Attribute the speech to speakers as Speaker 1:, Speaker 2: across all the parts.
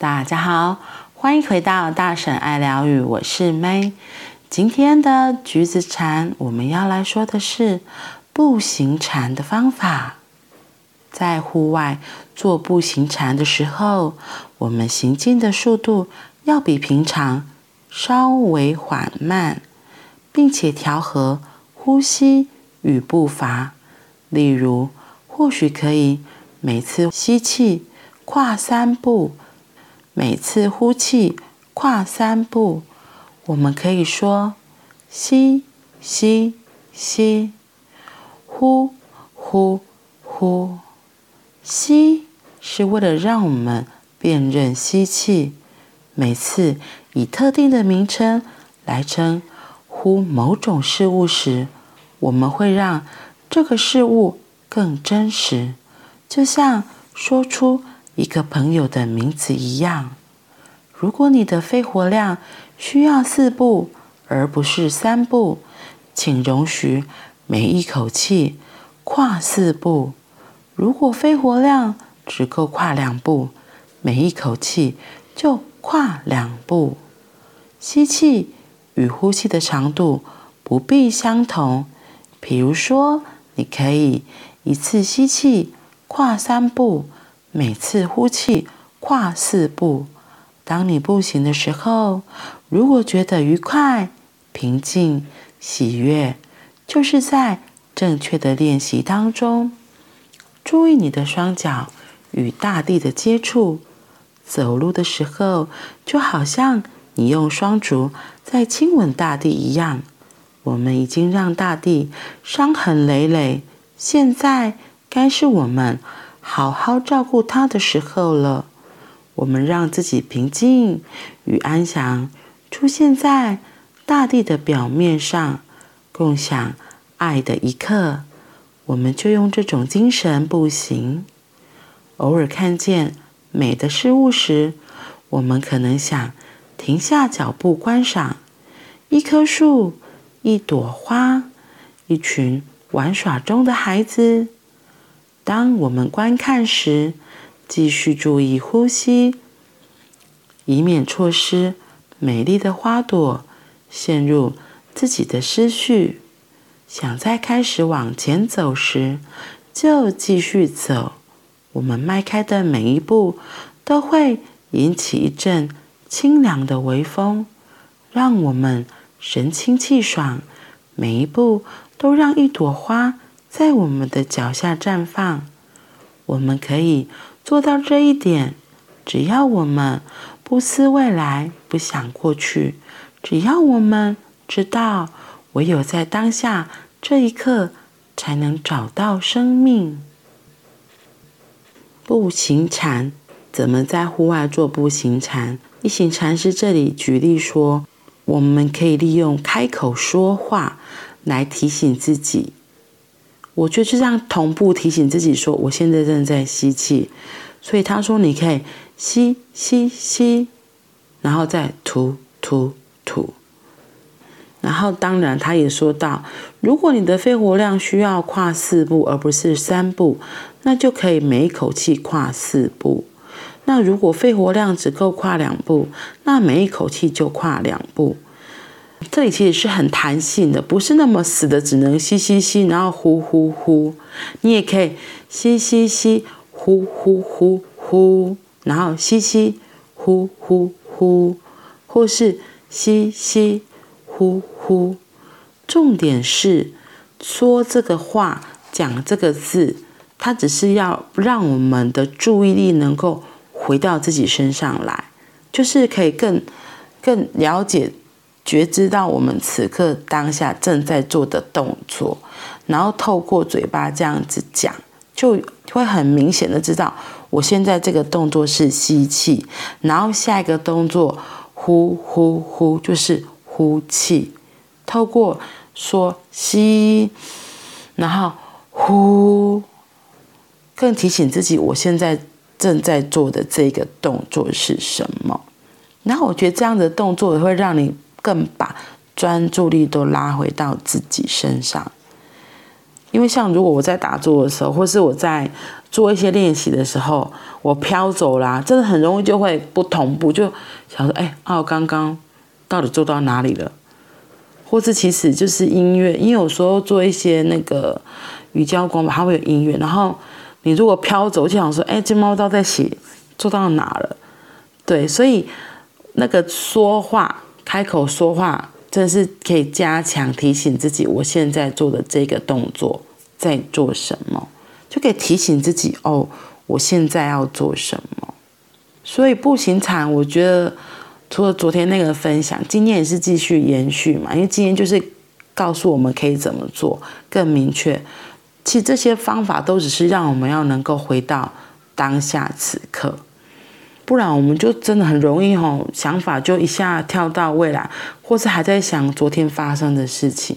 Speaker 1: 大家好，欢迎回到大婶爱疗愈，我是 May。今天的橘子禅，我们要来说的是步行禅的方法。在户外做步行禅的时候，我们行进的速度要比平常稍微缓慢，并且调和呼吸与步伐。例如，或许可以每次吸气跨三步。每次呼气，跨三步，我们可以说吸吸吸，呼呼呼。吸是为了让我们辨认吸气，每次以特定的名称来称呼某种事物时，我们会让这个事物更真实，就像说出。一个朋友的名字一样。如果你的肺活量需要四步而不是三步，请容许每一口气跨四步。如果肺活量只够跨两步，每一口气就跨两步。吸气与呼气的长度不必相同。比如说，你可以一次吸气跨三步。每次呼气，跨四步。当你步行的时候，如果觉得愉快、平静、喜悦，就是在正确的练习当中。注意你的双脚与大地的接触。走路的时候，就好像你用双足在亲吻大地一样。我们已经让大地伤痕累累，现在该是我们。好好照顾他的时候了，我们让自己平静与安详出现在大地的表面上，共享爱的一刻。我们就用这种精神步行。偶尔看见美的事物时，我们可能想停下脚步观赏一棵树、一朵花、一群玩耍中的孩子。当我们观看时，继续注意呼吸，以免错失美丽的花朵，陷入自己的思绪。想再开始往前走时，就继续走。我们迈开的每一步，都会引起一阵清凉的微风，让我们神清气爽。每一步都让一朵花。在我们的脚下绽放，我们可以做到这一点。只要我们不思未来，不想过去，只要我们知道，唯有在当下这一刻，才能找到生命。步行禅怎么在户外做步行禅？一行禅师这里举例说，我们可以利用开口说话来提醒自己。我觉得就这样同步提醒自己说，我现在正在吸气，所以他说你可以吸吸吸，然后再吐吐吐。然后当然他也说到，如果你的肺活量需要跨四步而不是三步，那就可以每一口气跨四步。那如果肺活量只够跨两步，那每一口气就跨两步。这里其实是很弹性的，不是那么死的，只能吸吸吸，然后呼呼呼。你也可以吸吸吸，呼呼呼呼，然后吸吸呼呼呼，或是吸吸呼呼。重点是说这个话，讲这个字，它只是要让我们的注意力能够回到自己身上来，就是可以更更了解。觉知到我们此刻当下正在做的动作，然后透过嘴巴这样子讲，就会很明显的知道，我现在这个动作是吸气，然后下一个动作呼呼呼就是呼气。透过说吸，然后呼，更提醒自己我现在正在做的这个动作是什么。然后我觉得这样的动作也会让你。更把专注力都拉回到自己身上。因为像如果我在打坐的时候，或是我在做一些练习的时候，我飘走啦，真的很容易就会不同步，就想说，哎，啊，刚刚到底做到哪里了？或是其实就是音乐，因为有时候做一些那个瑜伽功法，它会有音乐，然后你如果飘走，就想说，哎，这猫刀在写，做到哪了？对，所以那个说话，开口说话。真是可以加强提醒自己，我现在做的这个动作在做什么，就可以提醒自己哦，我现在要做什么。所以步行禅，我觉得除了昨天那个分享，今天也是继续延续嘛，因为今天就是告诉我们可以怎么做更明确。其实这些方法都只是让我们要能够回到当下此刻。不然我们就真的很容易吼，想法就一下跳到未来，或是还在想昨天发生的事情。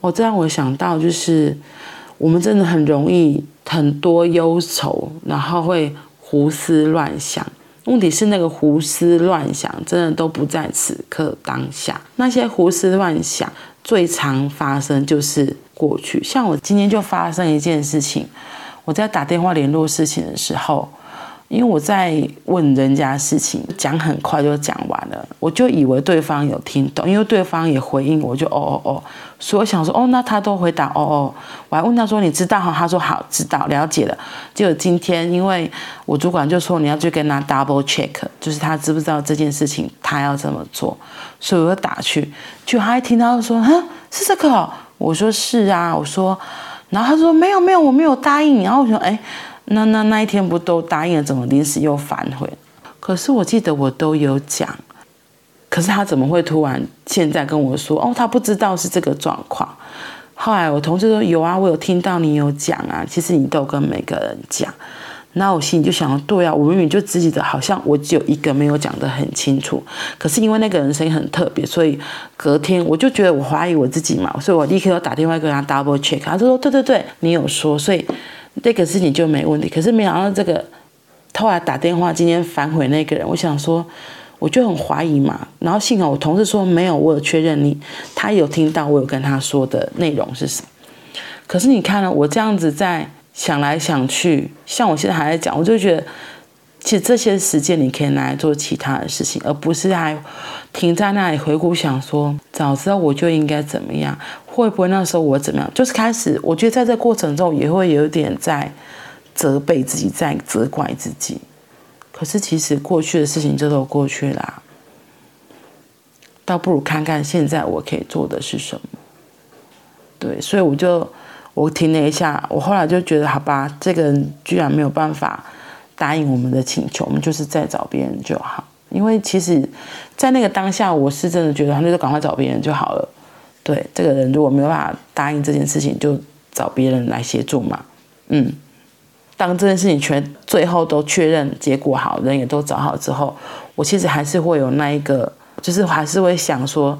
Speaker 1: 哦，这让我想到就是，我们真的很容易很多忧愁，然后会胡思乱想。问题是那个胡思乱想真的都不在此刻当下。那些胡思乱想最常发生就是过去。像我今天就发生一件事情，我在打电话联络事情的时候。因为我在问人家事情，讲很快就讲完了，我就以为对方有听懂，因为对方也回应我，就哦哦哦，所以我想说哦，那他都回答哦哦，我还问他说你知道哈，他说好知道了解了。结果今天因为我主管就说你要去跟他 double check，就是他知不知道这件事情他要怎么做，所以我就打去，就他一听到说啊是这个哦，我说是啊，我说，然后他说没有没有我没有答应，然后我说哎。那那那一天不都答应了，怎么临时又反悔？可是我记得我都有讲，可是他怎么会突然现在跟我说？哦，他不知道是这个状况。后来我同事说有啊，我有听到你有讲啊，其实你都有跟每个人讲。那我心里就想，对啊，我明明就自己的，好像我只有一个没有讲得很清楚。可是因为那个人声音很特别，所以隔天我就觉得我怀疑我自己嘛，所以我立刻又打电话跟他 double check，他说对对对，你有说，所以。这个事情就没问题，可是没想到这个后来打电话今天反悔那个人，我想说我就很怀疑嘛，然后幸好我同事说没有，我有确认你，他有听到我有跟他说的内容是什么。可是你看了我这样子在想来想去，像我现在还在讲，我就觉得其实这些时间你可以拿来做其他的事情，而不是还停在那里回顾想说早知道我就应该怎么样。会不会那时候我怎么样？就是开始，我觉得在这过程中也会有点在责备自己，在责怪自己。可是其实过去的事情就都过去了啊，倒不如看看现在我可以做的是什么。对，所以我就我停了一下，我后来就觉得，好吧，这个人居然没有办法答应我们的请求，我们就是再找别人就好。因为其实，在那个当下，我是真的觉得，那就赶快找别人就好了。对，这个人如果没有办法答应这件事情，就找别人来协助嘛。嗯，当这件事情全最后都确认结果好，人也都找好之后，我其实还是会有那一个，就是还是会想说，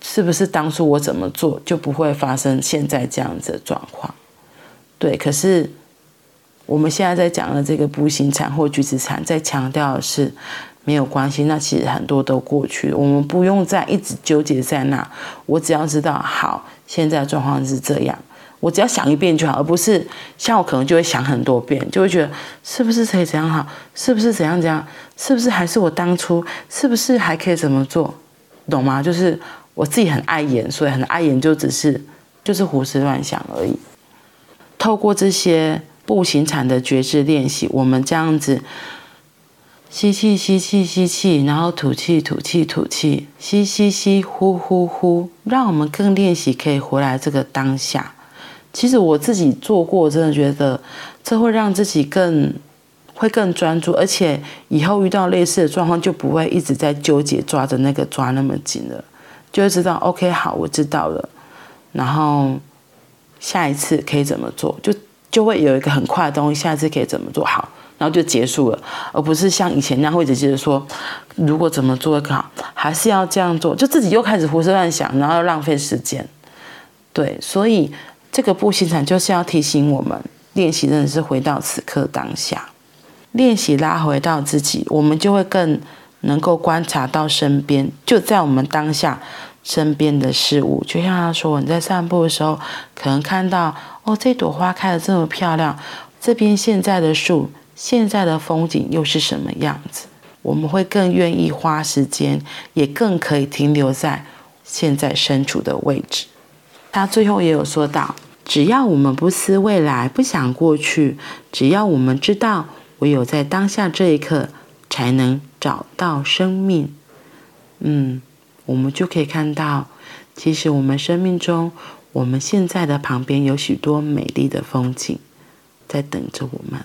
Speaker 1: 是不是当初我怎么做就不会发生现在这样子的状况？对，可是我们现在在讲的这个步行产或橘子产，在强调的是。没有关系，那其实很多都过去了，我们不用再一直纠结在那。我只要知道，好，现在状况是这样，我只要想一遍就好，而不是像我可能就会想很多遍，就会觉得是不是可以怎样好，是不是怎样怎样，是不是还是我当初，是不是还可以怎么做，懂吗？就是我自己很爱演，所以很爱演，就只是就是胡思乱想而已。透过这些步行禅的觉知练习，我们这样子。吸气，吸气，吸气，然后吐气，吐气，吐气，吸吸吸，呼呼呼，让我们更练习可以回来这个当下。其实我自己做过，真的觉得这会让自己更会更专注，而且以后遇到类似的状况就不会一直在纠结抓着那个抓那么紧了，就会知道 OK 好，我知道了，然后下一次可以怎么做，就就会有一个很快的东西，下一次可以怎么做好。然后就结束了，而不是像以前那样会一直接说，如果怎么做更好，还是要这样做，就自己又开始胡思乱想，然后浪费时间。对，所以这个步行禅就是要提醒我们，练习真的是回到此刻当下，练习拉回到自己，我们就会更能够观察到身边，就在我们当下身边的事物。就像他说，你在散步的时候，可能看到哦，这朵花开得这么漂亮，这边现在的树，现在的风景又是什么样子？我们会更愿意花时间，也更可以停留在现在身处的位置。他最后也有说到，只要我们不思未来，不想过去，只要我们知道，唯有在当下这一刻，才能找到生命。嗯，我们就可以看到，其实我们生命中，我们现在的旁边有许多美丽的风景，在等着我们。